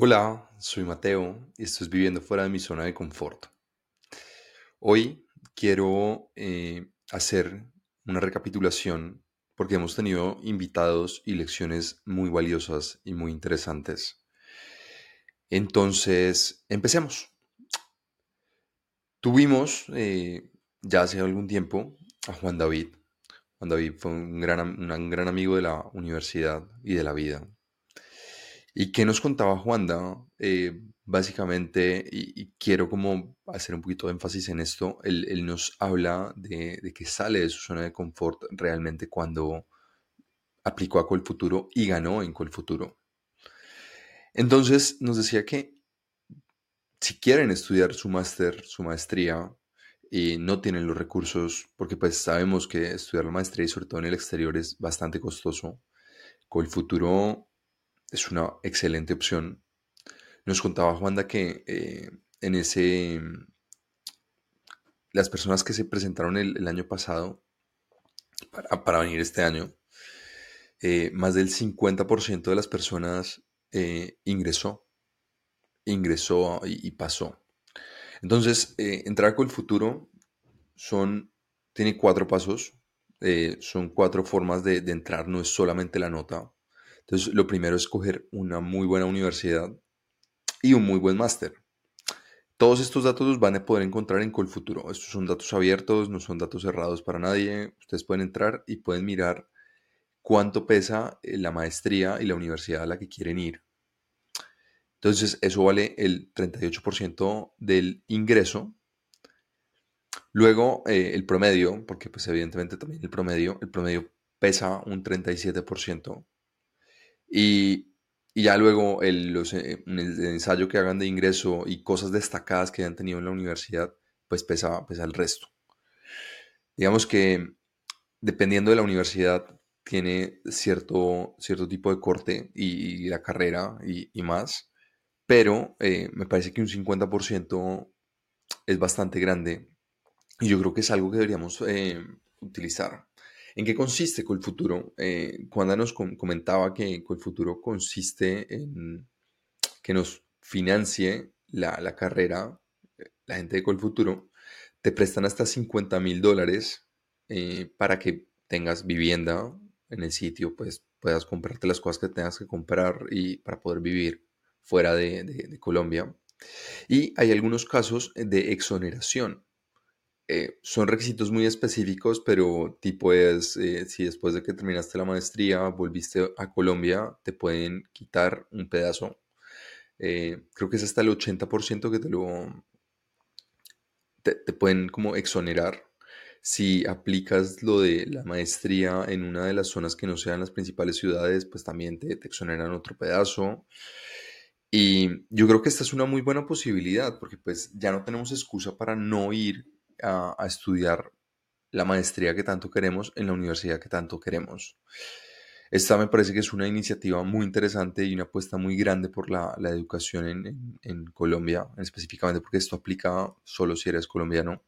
Hola, soy Mateo y estoy viviendo fuera de mi zona de confort. Hoy quiero eh, hacer una recapitulación porque hemos tenido invitados y lecciones muy valiosas y muy interesantes. Entonces, empecemos. Tuvimos eh, ya hace algún tiempo a Juan David. Juan David fue un gran amigo de la universidad y de la vida ¿Y qué nos contaba Juanda? Eh, básicamente, y, quiero como hacer un poquito de énfasis en esto, él, nos habla de, que sale de su zona de confort realmente cuando aplicó a Colfuturo y ganó en Colfuturo. Entonces nos decía que si quieren estudiar su máster, su maestría, y no tienen los recursos, porque pues sabemos que estudiar la maestría y sobre todo en el exterior es bastante costoso, Colfuturo es una excelente opción. Nos contaba Juanda que eh, en ese, las personas que se presentaron el, año pasado para, venir este año, eh, más del 50% de las personas eh, ingresó, ingresó y, pasó. Entonces, entrar con el futuro son, tiene cuatro pasos, son cuatro formas de entrar, no es solamente la nota, entonces, lo primero es escoger una muy buena universidad y un muy buen máster. Todos estos datos los van a poder encontrar en Colfuturo. Estos son datos abiertos, no son datos cerrados para nadie. Ustedes pueden entrar y pueden mirar cuánto pesa eh, la maestría y la universidad a la que quieren ir. Entonces, eso vale el 38% del ingreso. Luego, eh, el promedio, porque pues evidentemente también el promedio, el promedio pesa un 37%. Y, ya luego el, eh, el, ensayo que hagan de ingreso y cosas destacadas que hayan tenido en la universidad, pues pesa, pesa el resto. Digamos que dependiendo de la universidad, tiene cierto, cierto tipo de corte y, la carrera y, más, pero eh, me parece que un 50% es bastante grande y yo creo que es algo que deberíamos eh, utilizar. ¿En qué consiste Colfuturo? Eh, Juanda nos comentaba que Colfuturo consiste en que nos financie la, carrera, la gente de Colfuturo, te prestan hasta 50 mil dólares eh, para que tengas vivienda en el sitio, pues puedas comprarte las cosas que tengas que comprar y para poder vivir fuera de Colombia. Y hay algunos casos de exoneración. Eh, son requisitos muy específicos, pero tipo es, eh, si después de que terminaste la maestría volviste a Colombia, te pueden quitar un pedazo. Eh, creo que es hasta el 80% que te lo... Te, pueden como exonerar si aplicas lo de la maestría en una de las zonas que no sean las principales ciudades, pues también te, te, exoneran otro pedazo. Y yo creo que esta es una muy buena posibilidad, porque pues ya no tenemos excusa para no ir a, estudiar la maestría que tanto queremos en la universidad que tanto queremos. Esta me parece que es una iniciativa muy interesante y una apuesta muy grande por la, educación en, Colombia, específicamente porque esto aplica solo si eres colombiano,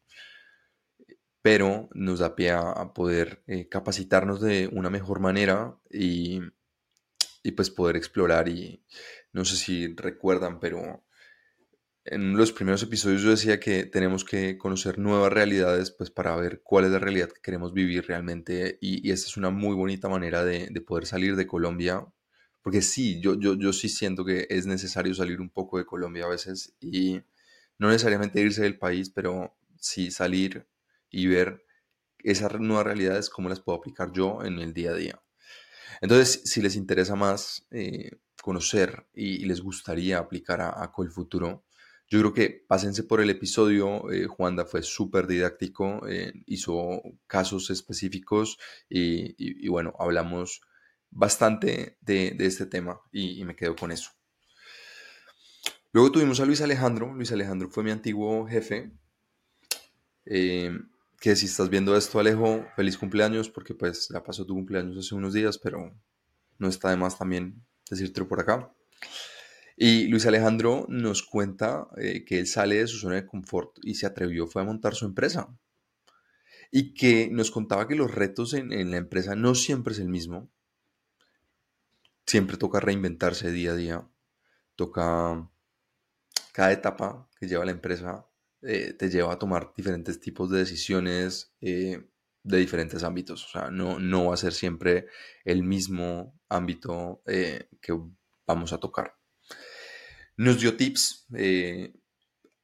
pero nos da pie a, poder eh, capacitarnos de una mejor manera y, y pues poder explorar y no sé si recuerdan, pero en los primeros episodios yo decía que tenemos que conocer nuevas realidades pues para ver cuál es la realidad que queremos vivir realmente y, esta es una muy bonita manera de, poder salir de Colombia porque sí, yo, yo, yo sí siento que es necesario salir un poco de Colombia a veces y no necesariamente irse del país, pero sí salir y ver esas nuevas realidades, cómo las puedo aplicar yo en el día a día. Entonces, si les interesa más eh, conocer y, les gustaría aplicar a, a Colfuturo, yo creo que pásense por el episodio. Eh, Juanda fue súper didáctico, eh, hizo casos específicos y, bueno, hablamos bastante de, este tema y, me quedo con eso. Luego tuvimos a Luis Alejandro. Luis Alejandro fue mi antiguo jefe. Eh, que si estás viendo esto, Alejo, feliz cumpleaños, porque pues ya pasó tu cumpleaños hace unos días, pero no está de más también decírtelo por acá. Y Luis Alejandro nos cuenta eh, que él sale de su zona de confort y se atrevió fue a montar su empresa. Y que nos contaba que los retos en, la empresa no siempre es el mismo. Siempre toca reinventarse día a día. toca, cada etapa que lleva la empresa eh, te lleva a tomar diferentes tipos de decisiones eh, de diferentes ámbitos. O sea, no, no va a ser siempre el mismo ámbito que vamos a tocar. Nos dio tips.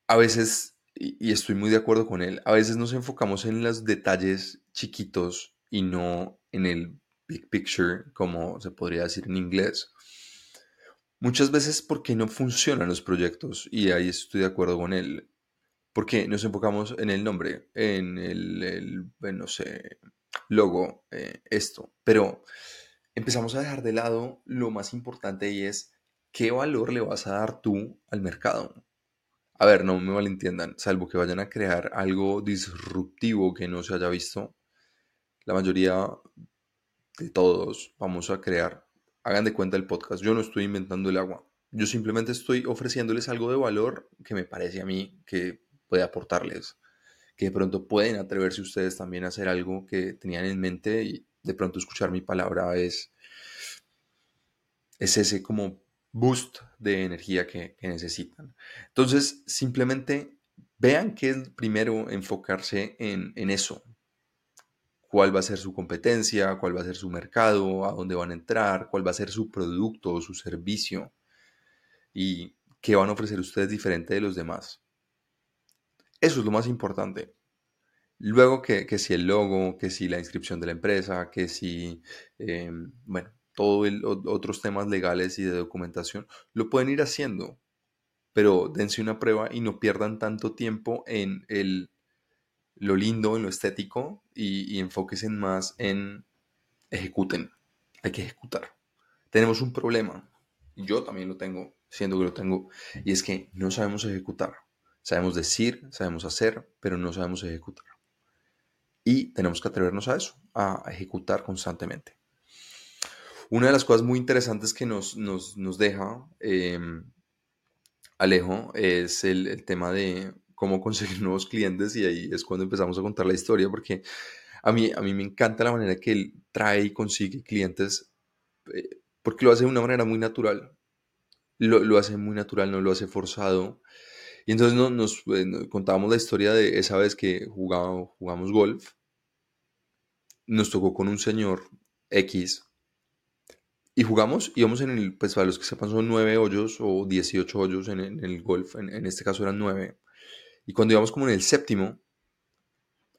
a veces, y, estoy muy de acuerdo con él, a veces nos enfocamos en los detalles chiquitos y no en el big picture, como se podría decir en inglés. Muchas veces porque no funcionan los proyectos y ahí estoy de acuerdo con él porque nos enfocamos en el nombre, en el, sé, logo, eh, esto, pero empezamos a dejar de lado lo más importante y es qué valor le vas a dar tú al mercado. A ver, no me malentiendan, salvo que vayan a crear algo disruptivo que no se haya visto, la mayoría de todos vamos a crear, hagan de cuenta el podcast, yo no estoy inventando el agua, yo simplemente estoy ofreciéndoles algo de valor que me parece a mí que puede aportarles, que de pronto pueden atreverse ustedes también a hacer algo que tenían en mente y de pronto escuchar mi palabra es, es ese como boost de energía que, necesitan. Entonces, simplemente vean que es primero enfocarse en, en eso, cuál va a ser su competencia, cuál va a ser su mercado, a dónde van a entrar, cuál va a ser su producto o su servicio y qué van a ofrecer ustedes diferente de los demás. Eso es lo más importante. Luego que, si el logo, que si la inscripción de la empresa, que si, em, bueno, todos otros temas legales y de documentación, lo pueden ir haciendo, pero dense una prueba y no pierdan tanto tiempo en el, lo lindo, en lo estético y, y enfóquense más en ejecuten. Hay que ejecutar. Tenemos un problema, yo también lo tengo, siendo que lo tengo, y es que no sabemos ejecutar. Sabemos decir, sabemos hacer, pero no sabemos ejecutar. Y tenemos que atrevernos a eso, a ejecutar constantemente. Una de las cosas muy interesantes que nos, nos, deja em, Alejo es el, tema de cómo conseguir nuevos clientes y ahí es cuando empezamos a contar la historia porque a mí, a mí me encanta la manera que él trae y consigue clientes eh, porque lo hace de una manera muy natural. Lo, lo, hace muy natural, no lo hace forzado. Y entonces nos, eh, nos, contábamos la historia de esa vez que jugamos, jugamos golf. Nos tocó con un señor X. Y jugamos, íbamos en el, pues para los que sepan son nueve hoyos o 18 hoyos en, el golf, en, este caso eran nueve. Y cuando íbamos como en el séptimo,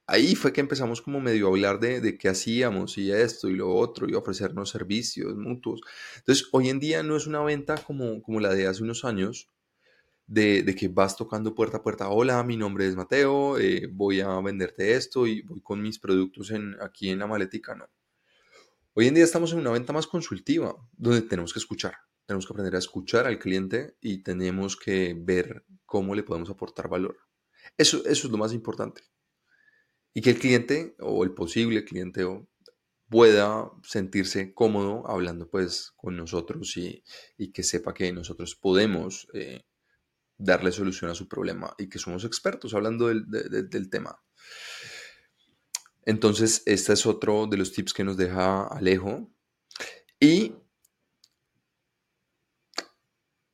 ahí fue que empezamos como medio a hablar de, de qué hacíamos y esto y lo otro y ofrecernos servicios mutuos. Entonces, hoy en día no es una venta como, como la de hace unos años, de, que vas tocando puerta a puerta, hola, mi nombre es Mateo, eh, voy a venderte esto y voy con mis productos en, aquí en la maletica, no. Hoy en día estamos en una venta más consultiva, donde tenemos que escuchar, tenemos que aprender a escuchar al cliente y tenemos que ver cómo le podemos aportar valor. Eso, eso es lo más importante. Y que el cliente o el posible cliente pueda sentirse cómodo hablando pues con nosotros y, que sepa que nosotros podemos eh, darle solución a su problema y que somos expertos hablando del, tema. Entonces, este es otro de los tips que nos deja Alejo. Y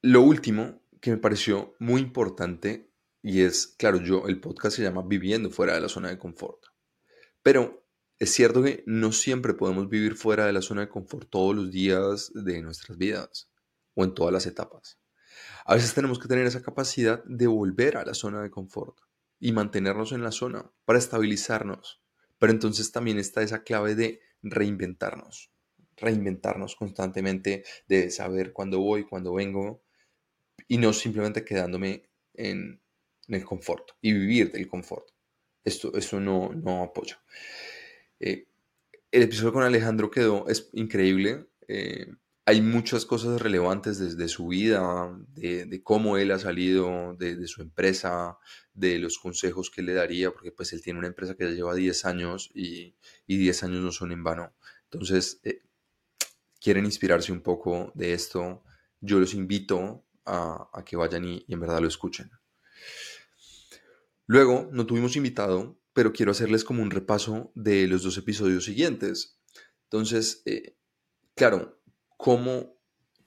lo último que me pareció muy importante y es, claro, yo, el podcast se llama Viviendo fuera de la zona de confort. Pero es cierto que no siempre podemos vivir fuera de la zona de confort todos los días de nuestras vidas o en todas las etapas. A veces tenemos que tener esa capacidad de volver a la zona de confort y mantenernos en la zona para estabilizarnos. Pero entonces también está esa clave de reinventarnos, reinventarnos constantemente, de saber cuándo voy, cuándo vengo y no simplemente quedándome en, el confort y vivir del confort. Esto, eso no, no apoya. Eh, el episodio con Alejandro quedó es increíble. Eh, hay muchas cosas relevantes desde su vida, de, cómo él ha salido, de, su empresa, de los consejos que le daría, porque pues él tiene una empresa que ya lleva 10 años y, 10 años no son en vano. Entonces, eh, quieren inspirarse un poco de esto, yo los invito a, que vayan y, en verdad lo escuchen. Luego, no tuvimos invitado, pero quiero hacerles como un repaso de los dos episodios siguientes. Entonces, eh, claro, cómo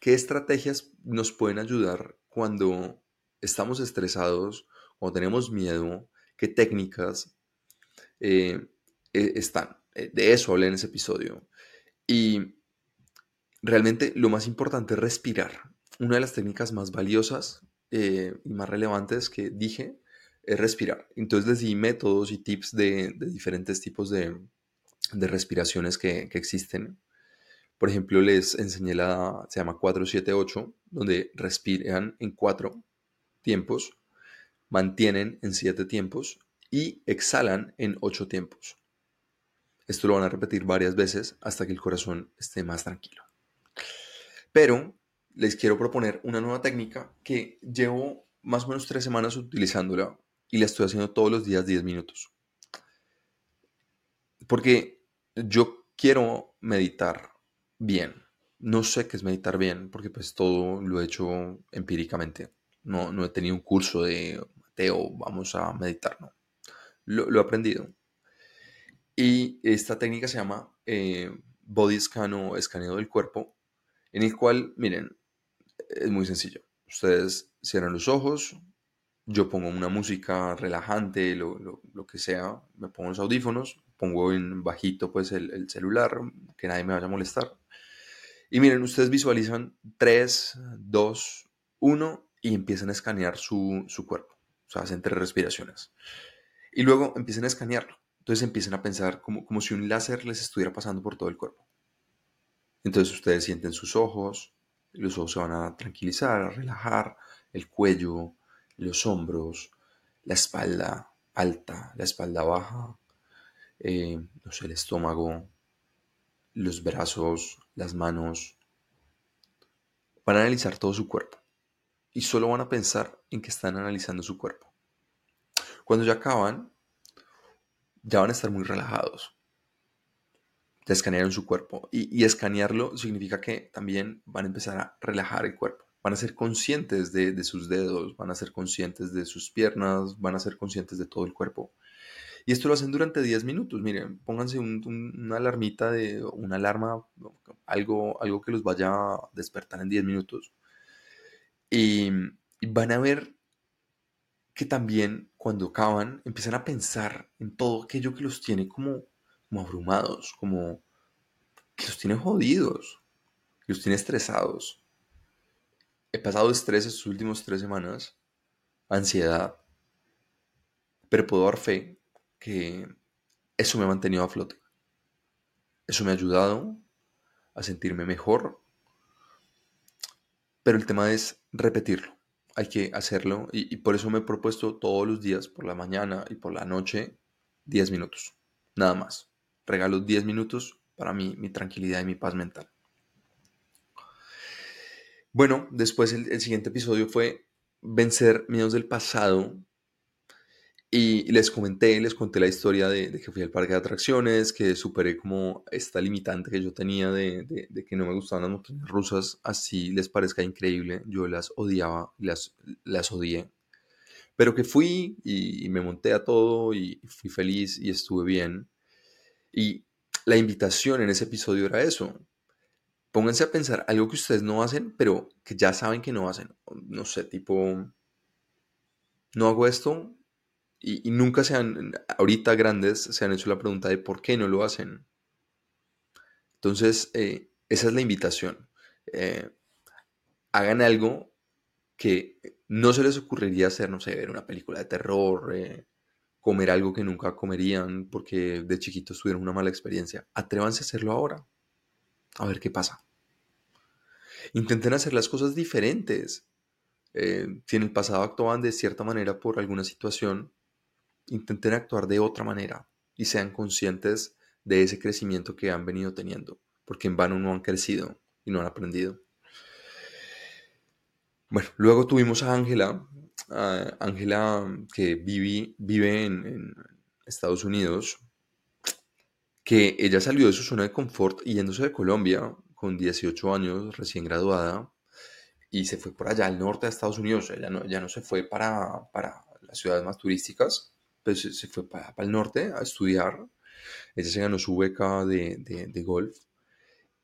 ¿qué estrategias nos pueden ayudar cuando estamos estresados o tenemos miedo? ¿Qué técnicas eh, eh, están? Eh, de eso hablé en ese episodio. Y realmente lo más importante es respirar. Una de las técnicas más valiosas y más relevantes que dije es respirar. Entonces les di métodos y tips de, diferentes tipos de, respiraciones que, que, existen. Por ejemplo, les enseñé la, se llama 478, donde respiran en cuatro tiempos, mantienen en siete tiempos y exhalan en ocho tiempos. Esto lo van a repetir varias veces hasta que el corazón esté más tranquilo. Pero les quiero proponer una nueva técnica que llevo más o menos tres semanas utilizándola y la estoy haciendo todos los días 10 minutos. Porque yo quiero meditar bien. No sé qué es meditar bien, porque pues todo lo he hecho empíricamente. No, no he tenido un curso de Mateo, vamos a meditar, no. Lo, he aprendido. Y esta técnica se llama eh, Body Scan o escaneo del cuerpo, en el cual, miren, es muy sencillo. Ustedes cierran los ojos, yo pongo una música relajante, lo, que sea, me pongo los audífonos, pongo en bajito pues el, celular, que nadie me vaya a molestar. Y miren, ustedes visualizan 3, 2, 1 y empiezan a escanear su, cuerpo. O sea, hacen tres respiraciones. Y luego empiezan a escanearlo. Entonces empiezan a pensar como, si un láser les estuviera pasando por todo el cuerpo. Entonces ustedes sienten sus ojos, los ojos se van a tranquilizar, a relajar, el cuello, los hombros, la espalda alta, la espalda baja, eh, el estómago, los brazos, las manos. Van a analizar todo su cuerpo y solo van a pensar en que están analizando su cuerpo. Cuando ya acaban, ya van a estar muy relajados. Ya escanearon su cuerpo. Y, y escanearlo significa que también van a empezar a relajar el cuerpo van a ser conscientes de, sus dedos, van a ser conscientes de sus piernas, van a ser conscientes de todo el cuerpo. Y esto lo hacen durante 10 minutos. Miren, pónganse una alarmita de una alarma, algo, algo que los vaya a despertar en 10 minutos. Y, van a ver que también cuando acaban empiezan a pensar en todo aquello que los tiene como, como abrumados, como que los tiene jodidos, que los tiene estresados. He pasado estrés estos últimos tres semanas, ansiedad, pero puedo dar fe que eso me ha mantenido a flote. Eso me ha ayudado a sentirme mejor, pero el tema es repetirlo. Hay que hacerlo y, por eso me he propuesto todos los días, por la mañana y por la noche, 10 minutos. Nada más. Regalo 10 minutos para mí, mi tranquilidad y mi paz mental. Bueno, después el, siguiente episodio fue vencer miedos del pasado. Y les comenté, les conté la historia de, que fui al parque de atracciones, que superé como esta limitante que yo tenía de, que no me gustaban las montañas rusas, así les parezca increíble, yo las odiaba, las, las odié. Pero que fui y, y me monté a todo y fui feliz y estuve bien. Y la invitación en ese episodio era eso, pónganse a pensar algo que ustedes no hacen, pero que ya saben que no hacen. No sé, tipo, no hago esto y, nunca se han, ahorita grandes, se han hecho la pregunta de por qué no lo hacen. Entonces, eh, esa es la invitación. Eh, hagan algo que no se les ocurriría hacer, no sé, ver una película de terror, eh, comer algo que nunca comerían porque de chiquitos tuvieron una mala experiencia. Atrévanse a hacerlo ahora. A ver qué pasa. Intenten hacer las cosas diferentes. Si en el pasado actuaban de cierta manera por alguna situación, intenten actuar de otra manera y sean conscientes de ese crecimiento que han venido teniendo, porque en vano no han crecido y no han aprendido. Bueno, luego tuvimos a Ángela, Ángela que vive, en Estados Unidos, que ella salió de su zona de confort yéndose de Colombia con 18 años, recién graduada, y se fue por allá al norte de Estados Unidos. Ella no, no se fue para, para las ciudades más turísticas, pero se, fue para, el norte a estudiar. Ella se ganó su beca de, golf.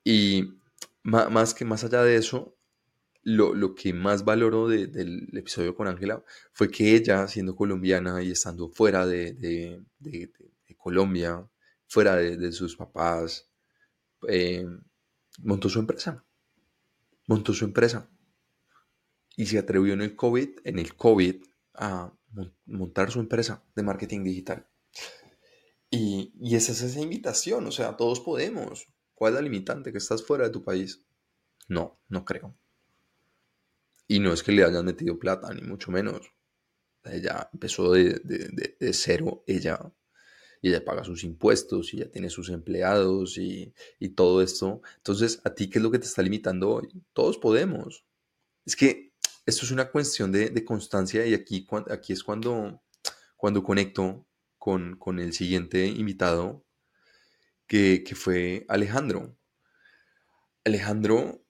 Y más, que más allá de eso, lo, que más valoro del episodio con Ángela fue que ella, siendo colombiana y estando fuera de, Colombia, fuera de, sus papás, eh, montó su empresa. Montó su empresa. Y se atrevió en el COVID, en el COVID, a montar su empresa de marketing digital. Y, y esa es esa invitación, o sea, todos podemos. ¿Cuál es la limitante? ¿Que estás fuera de tu país? No, no creo. Y no es que le hayan metido plata, ni mucho menos. Ella empezó de, cero, ella, y ella paga sus impuestos, y ya tiene sus empleados, y, todo esto. Entonces, ¿a ti qué es lo que te está limitando hoy? Todos podemos. Es que esto es una cuestión de, constancia, y aquí, aquí es cuando, cuando conecto con, el siguiente invitado, que, fue Alejandro. Alejandro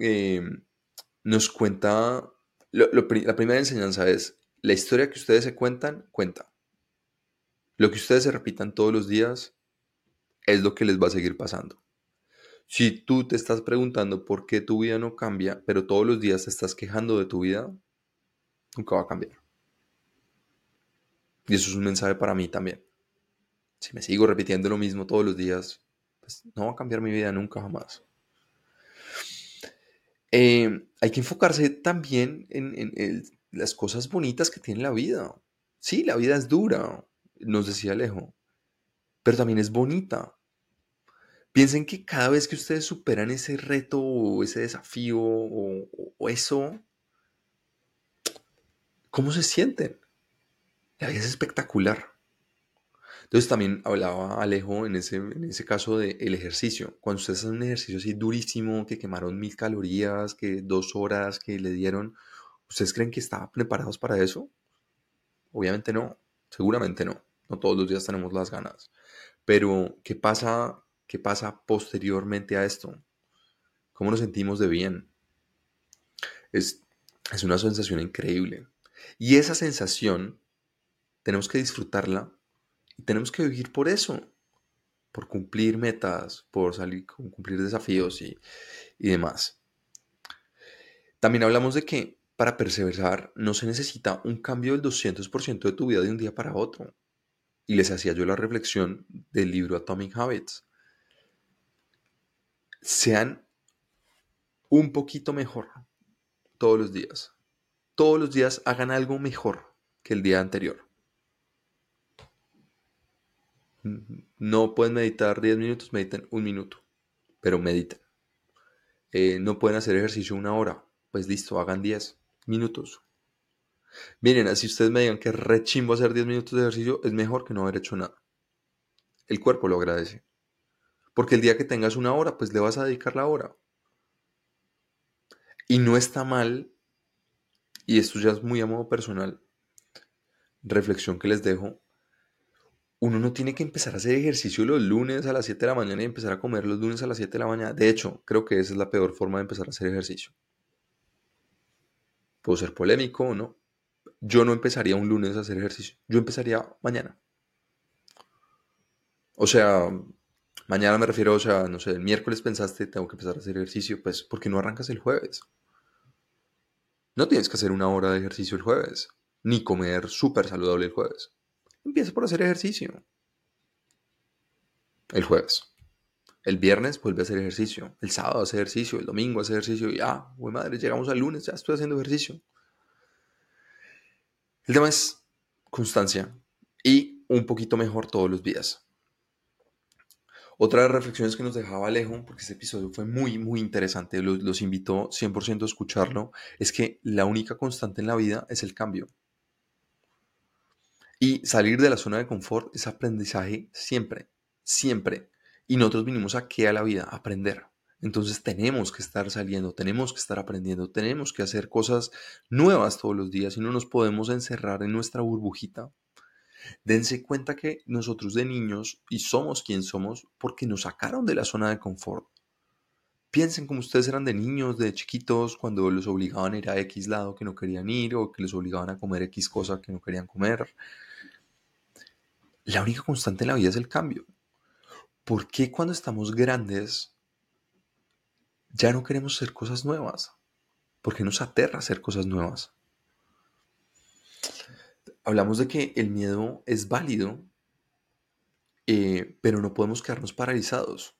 eh, nos cuenta, la primera enseñanza es, la historia que ustedes se cuentan, cuenta. Lo que ustedes se repitan todos los días es lo que les va a seguir pasando. Si tú te estás preguntando por qué tu vida no cambia, pero todos los días te estás quejando de tu vida, nunca va a cambiar. Y eso es un mensaje para mí también. Si me sigo repitiendo lo mismo todos los días, pues no va a cambiar mi vida nunca jamás. Eh, hay que enfocarse también en, las cosas bonitas que tiene la vida. Sí, la vida es dura, nos decía Alejo, pero también es bonita. Piensen que cada vez que ustedes superan ese reto o ese desafío o eso, ¿cómo se sienten? La vida es espectacular. Entonces también hablaba Alejo en ese, en ese caso del ejercicio. Cuando ustedes hacen un ejercicio así durísimo, que quemaron mil calorías, que dos horas que le dieron, ¿ustedes creen que estaban preparados para eso? Obviamente no, seguramente no. No todos los días tenemos las ganas. Pero, ¿qué pasa, qué pasa posteriormente a esto? ¿Cómo nos sentimos de bien? Es, es una sensación increíble. Y esa sensación tenemos que disfrutarla y tenemos que vivir por eso, por cumplir metas, por salir, cumplir desafíos y, demás. También hablamos de que para perseverar no se necesita un cambio del 200% de tu vida de un día para otro. Y les hacía yo la reflexión del libro Atomic Habits. Sean un poquito mejor todos los días. Todos los días hagan algo mejor que el día anterior. No pueden meditar 10 minutos, mediten un minuto, pero mediten. Eh, no pueden hacer ejercicio una hora, pues listo, hagan 10 minutos. Miren, así ustedes me digan que rechimbo hacer 10 minutos de ejercicio, es mejor que no haber hecho nada. El cuerpo lo agradece. Porque el día que tengas una hora, pues le vas a dedicar la hora. Y no está mal, y esto ya es muy a modo personal, reflexión que les dejo, uno no tiene que empezar a hacer ejercicio los lunes a las 7 de la mañana y empezar a comer los lunes a las 7 de la mañana. De hecho, creo que esa es la peor forma de empezar a hacer ejercicio. Puedo ser polémico o no. Yo no empezaría un lunes a hacer ejercicio. Yo empezaría mañana. O sea, mañana me refiero, o sea, no sé, el miércoles pensaste, tengo que empezar a hacer ejercicio, pues, ¿por qué no arrancas el jueves? No tienes que hacer una hora de ejercicio el jueves, ni comer súper saludable el jueves. Empieza por hacer ejercicio. El jueves. El viernes vuelve a hacer ejercicio. El sábado hace ejercicio. El domingo hace ejercicio. Y ah, güey madre, llegamos al lunes, ya estoy haciendo ejercicio. El tema es constancia y un poquito mejor todos los días. Otra de las reflexiones que nos dejaba Alejo, porque este episodio fue muy, muy interesante, los, los invito 100% a escucharlo, es que la única constante en la vida es el cambio. Y salir de la zona de confort es aprendizaje siempre, siempre. Y nosotros vinimos aquí a la vida a aprender. Entonces tenemos que estar saliendo, tenemos que estar aprendiendo, tenemos que hacer cosas nuevas todos los días y no nos podemos encerrar en nuestra burbujita. Dense cuenta que nosotros de niños y somos quien somos porque nos sacaron de la zona de confort. Piensen como ustedes eran de niños, de chiquitos, cuando los obligaban a ir a X lado que no querían ir o que los obligaban a comer X cosa que no querían comer la única constante en la vida es el cambio. ¿Por qué cuando estamos grandes ya no queremos hacer cosas nuevas? porque nos aterra hacer cosas nuevas. Hablamos de que el miedo es válido, eh, pero no podemos quedarnos paralizados.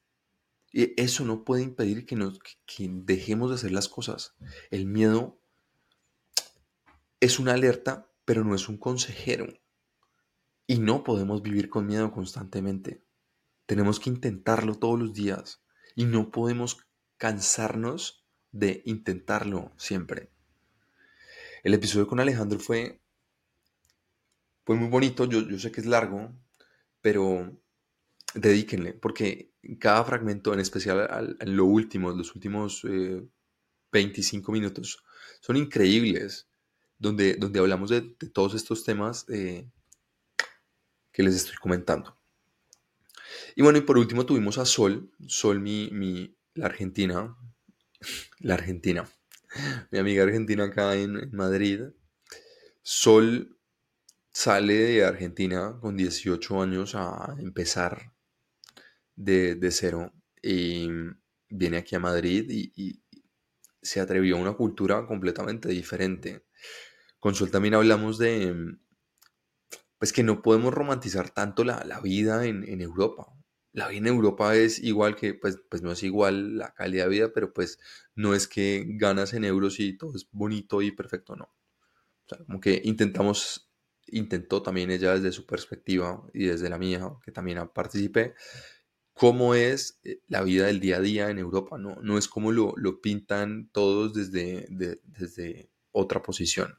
Y eso no puede impedir que, nos, que dejemos de hacer las cosas. El miedo es una alerta, pero no es un consejero. Y no podemos vivir con miedo constantemente. Tenemos que intentarlo todos los días. Y no podemos cansarnos de intentarlo siempre. El episodio con Alejandro fue, fue muy bonito. Yo, yo sé que es largo, pero dedíquenle, porque cada fragmento, en especial en lo último, los últimos 25 eh, minutos, son increíbles, donde, donde hablamos de, todos estos temas eh, que les estoy comentando. Y bueno, y por último tuvimos a Sol, Sol, mi, mi la argentina, la argentina, mi amiga argentina acá en, Madrid. Sol sale de Argentina con 18 años a empezar de, cero y viene aquí a Madrid y, se atrevió a una cultura completamente diferente. Con Sol también hablamos de pues que no podemos romantizar tanto la, vida en, en Europa la vida en Europa es igual que, pues, pues no es igual la calidad de vida, pero pues no es que ganas en euros y todo es bonito y perfecto, no. O sea, como que intentamos, intentó también ella desde su perspectiva y desde la mía, que también participé, cómo es eh, la vida del día a día en Europa, no, no es como lo, pintan todos desde, desde otra posición.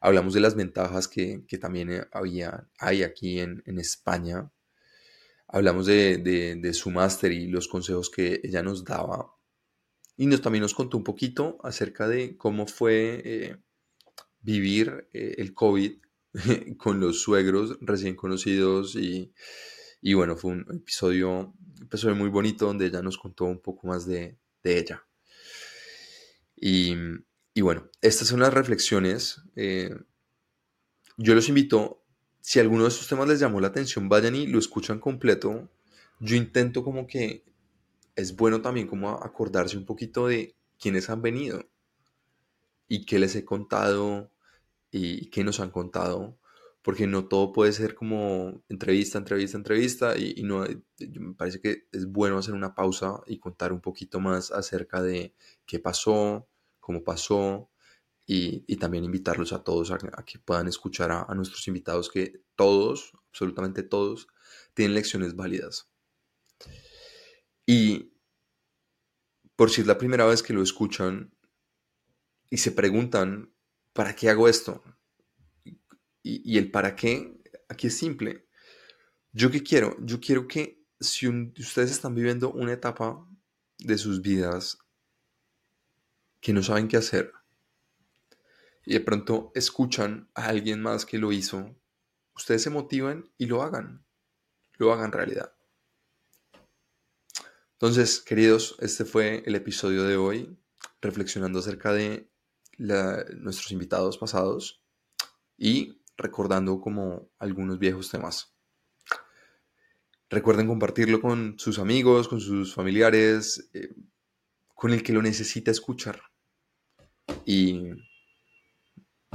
Hablamos de las ventajas que, también eh, había, hay aquí en, en España hablamos de, su máster y los consejos que ella nos daba. Y nos, también nos contó un poquito acerca de cómo fue eh, vivir eh, el COVID con los suegros recién conocidos. Y, bueno, fue un episodio, episodio muy bonito donde ella nos contó un poco más de, ella. Y, bueno, estas son las reflexiones. Eh, yo los invito si alguno de estos temas les llamó la atención, vayan y lo escuchan completo. Yo intento como que es bueno también como acordarse un poquito de quiénes han venido y qué les he contado y qué nos han contado, porque no todo puede ser como entrevista, entrevista, entrevista y, no, me parece que es bueno hacer una pausa y contar un poquito más acerca de qué pasó, cómo pasó, y, también invitarlos a todos a, que puedan escuchar a, nuestros invitados que todos, absolutamente todos, tienen lecciones válidas. Y por si es la primera vez que lo escuchan y se preguntan, ¿para qué hago esto? Y, el para qué, aquí es simple. ¿Yo qué quiero? Yo quiero que si ustedes están viviendo una etapa de sus vidas que no saben qué hacer, y de pronto escuchan a alguien más que lo hizo, ustedes se motivan y lo hagan, lo hagan realidad. Entonces, queridos, este fue el episodio de hoy, reflexionando acerca de nuestros invitados pasados y recordando como algunos viejos temas. Recuerden compartirlo con sus amigos, con sus familiares, eh, con el que lo necesita escuchar. Y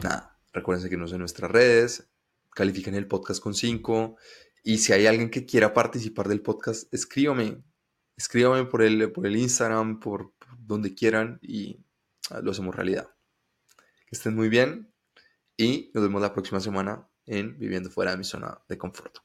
nada, recuérdense que nos en nuestras redes, califiquen el podcast con 5 y si hay alguien que quiera participar del podcast, escríbame, escríbame por el, por el Instagram, por, por donde quieran y lo hacemos realidad. Estén muy bien y nos vemos la próxima semana en Viviendo fuera de mi zona de confort.